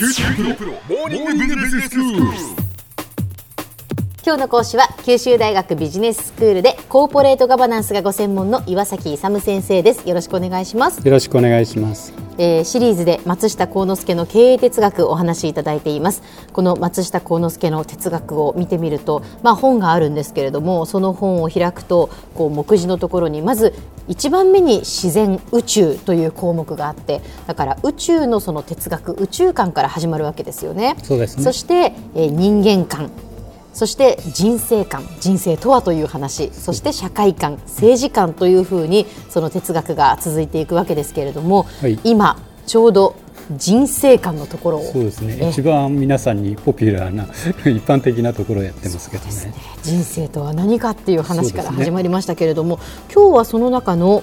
九州大学モーニングビジネススクール。今日の講師は九州大学ビジネススクールでコーポレートガバナンスがご専門の岩崎勇先生です。よろしくお願いします、よろしくお願いします。えーシリーズで松下幸之助の経営哲学をお話しいただいています。この松下幸之助の哲学を見てみるとまあ本があるんですけれどもその本を開くとこう目次のところにまず一番目に自然宇宙という項目があってだから宇宙のその哲学宇宙観から始まるわけですよね。そうですね。そして、えー人間観そして人生観人生とはという話そして社会観政治観というふうにその哲学が続いていくわけですけれども、はい今ちょうど人生観のところをそうですね。え一番皆さんにポピュラーな 一般的なところをやってますけどね。人生とは何かっていう話から始まりましたけれども、今日はその中の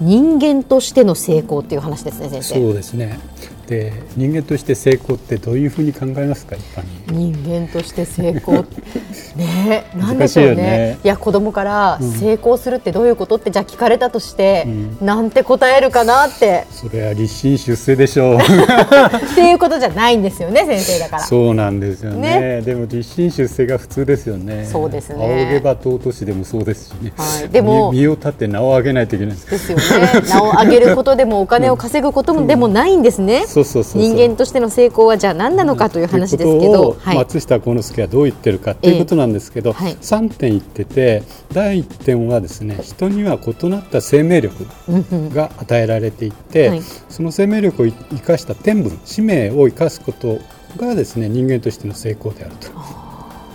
人間としての成功っていう話ですね先生。そうですね。で人間として成功ってどういうふうに考えますか一般に。人間として成功。ねえなんでしょうね。ね。いや子供から成功するってどういうことってじゃあ聞かれたとして、うなんて答えるかなって。それは立身出世でしょう。っていうことじゃないんですよね先生だから。そうなんですよね。ね。でも立身出世が普通ですよね。そうですね。仰げば尊しでもそうですしね。はい。でも身身を立って名を上げないといけないんです。よね。名を上げることでもお金を稼ぐこともでもないんですね、そうそうそうそう。人間としての成功はじゃあ何なのかという話ですけど、はい、松下幸之助はどう言ってるかということなんですけど、ええはい。3点言ってて第1点はですね人には異なった生命力が与えられていて、はい。その生命力を生かした天分使命を生かすことがですね人間としての成功であると。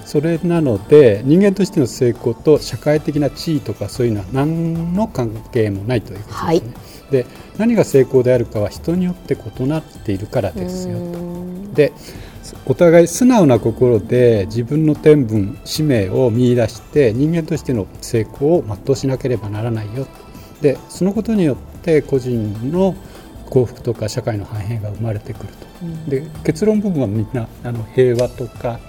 それなので人間としての成功と社会的な地位とかそういうのは何の関係もないということですね。はいで何が成功であるかは人によって異なっているからですようと。ん。でお互い素直な心で自分の天分使命を見出して人間としての成功を全うしなければならないよ。でそのことによって個人の幸福とか社会の繁栄が生まれてくると。で結論部分はみんなあの平和とか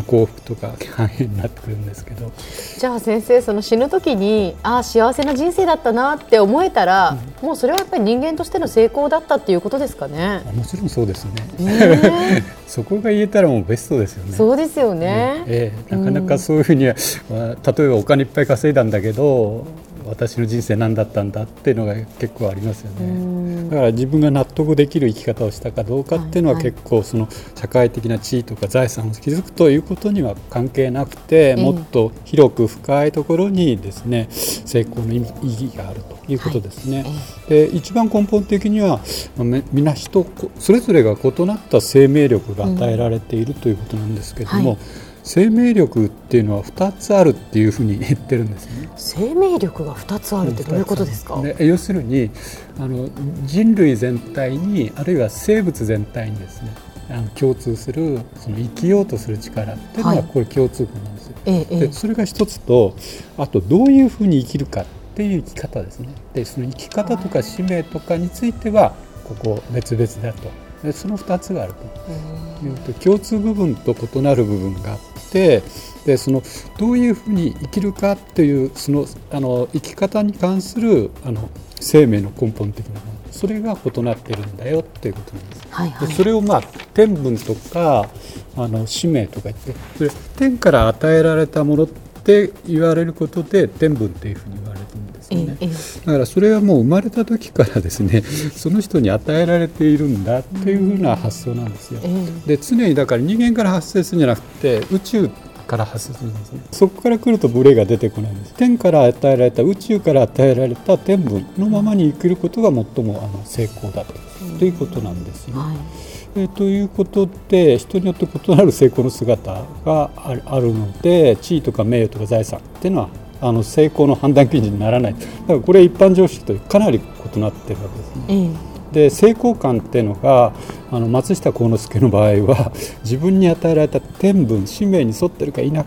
幸福とか繁栄になってくるんですけどじゃあ先生その死ぬ時にああ幸せな人生だったなって思えたら、もうそれはやっぱり人間としての成功だったっていうことですかね？もちろんそうですねね そこが言えたらもうベストですよね。そうですよね。ええ、なかなかそういうふうには、まあ例えばお金いっぱい稼いだんだけど私の人生何だったんだっていうのが結構ありますよねだから自分が納得できる生き方をしたかどうかっていうのは結構その社会的な地位とか財産を築くということには関係なくてえもっと広く深いところにですね成功の意義があるということですね。で一番根本的にはまあめみんな人それぞれが異なった生命力が与えられているということなんですけども、はい生命力っていうのは2つあるっていうふうに言ってるんですよね。生命力が二つあるってどういうことですか？で要するにあの人類全体にあるいは生物全体にですねあの共通するその生きようとする力っていうのははいこれ共通項なんですよ。ええええでそれが一つとあとどういうふうに生きるかっていう生き方ですねでその生き方とか使命とかについてはここ別々だとでその2つがあるというと共通部分と異なる部分があってでそのどういうふうに生きるかっていうそのあの生き方に関するあの生命の根本的なものそれが異なってるんだよっていうことなんです。はいはい。でそれをまあ天分とかあの使命とか言ってそれ天から与えられたものって言われることで天分っていうふうにですよね。だからそれはもう生まれた時からですね その人に与えられているんだっていうふうな発想なんですよ。えで常にだから人間から発生するんじゃなくて宇宙から発生するんですね。そこから来るとブレが出てこないんです。天から与えられた宇宙から与えられた天分のままに生きることが最もあの成功だと,、ということなんですよ、はい。えーということで人によって異なる成功の姿があるあるので地位とか名誉とか財産っていうのはあの成功の判断基準にならないだからこれ一般常識とかなり異なってるわけですね。ええで成功感っていうのがあの松下幸之助の場合は自分に与えられた天分使命に沿ってるか否かっ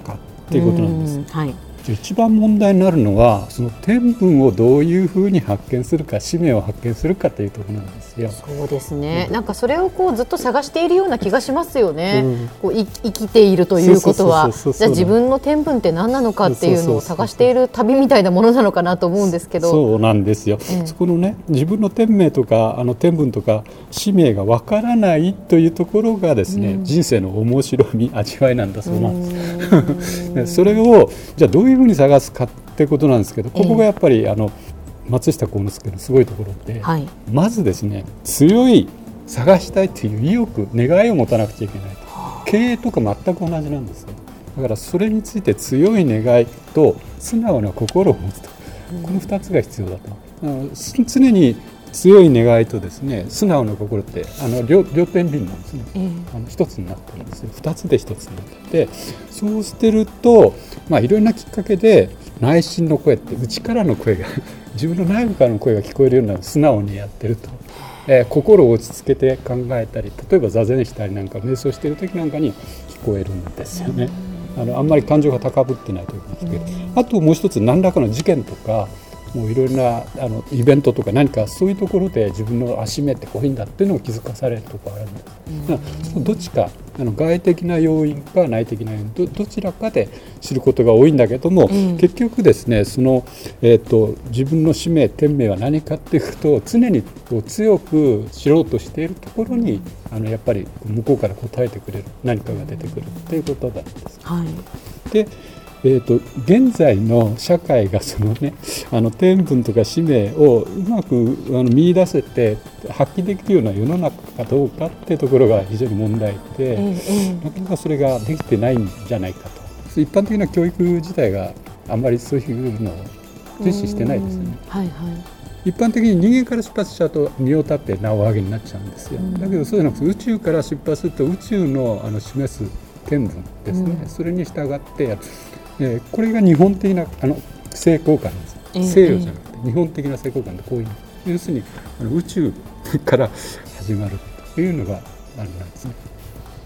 ていうことなんですうんはい。一番問題になるのはその天文をどういうふうに発見するか使命を発見するかというところなんですよ。そうですね、なんかそれをこうずっと探しているような気がしますよね、うん、こうい生きているということは。じゃあ自分の天文って何なのかっていうのを探している旅みたいなものなのかなと思うんですけど。そうなんですよ、えそこのね自分の天命とかあの天文とか使命がわからないというところがですね、うん、人生の面白み味わいなんだそうなんです。それをじゃあどういうふうに探すかってことなんですけどここがやっぱり、あの松下幸之助のすごいところで、はい、まずですね強い探したいという意欲願いを持たなくちゃいけないと。経営とか全く同じなんですよ。だからそれについて強い願いと素直な心を持つと。この2つが必要だと。常に強い願いとですね素直な心ってあの両両天秤なんですね、えー、あの一つになってるんですよ。二つで一つになっててそうしてるとまあいろんなきっかけで内心の声って内からの声が 自分の内部からの声が聞こえるような素直にやってると、えー、心を落ち着けて考えたり例えば座禅したりなんか瞑想してる時なんかに聞こえるんですよね。あのあんまり感情が高ぶってない時に聞ける。あともう一つ何らかの事件とかもういろいろなあのイベントとか何かそういうところで自分の足目ってこういいんだっていうのを気づかされるところあるんです、うん、どっちかあの外的な要因か内的な要因どどちらかで知ることが多いんだけども、うん、結局ですねその、えーと、自分の使命天命は何かっていうことを常にこう強く知ろうとしているところにあのやっぱり向こうから答えてくれる何かが出てくるっていうことなんです。はい、でえーと、現在の社会がその、ね、あの天文とか使命をうまくあの見出せて発揮できるような世の中かどうかっていうところが非常に問題で、なかなかそれができてないんじゃないかと。一般的な教育自体があんまりそういうのを重視してないですよね。はいはい。一般的に人間から出発しちゃうと身を立って名を上げになっちゃうんですよ、だけどそうじゃなくて宇宙から出発すると宇宙のあの示す天文ですね、うん、それに従ってえー、これが日本的なあの成功感です、えー、西洋じゃなくて日本的な成功感ってこういう要するにあの宇宙 から始まるというのがあるんですね。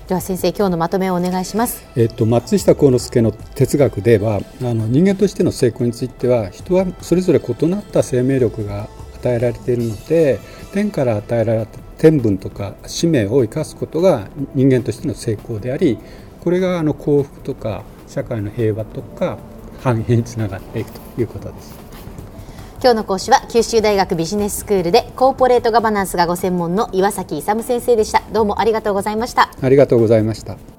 では先生今日のまとめをお願いします。えっと松下幸之助の哲学ではあの人間としての成功については人はそれぞれ異なった生命力が与えられているので天から与えられた天文とか使命を生かすことが人間としての成功でありこれがあの幸福とか社会の平和とか繁栄につながっていくということです。今日の講師は九州大学ビジネススクールでコーポレートガバナンスがご専門の岩崎勇先生でした。どうもありがとうございました。ありがとうございました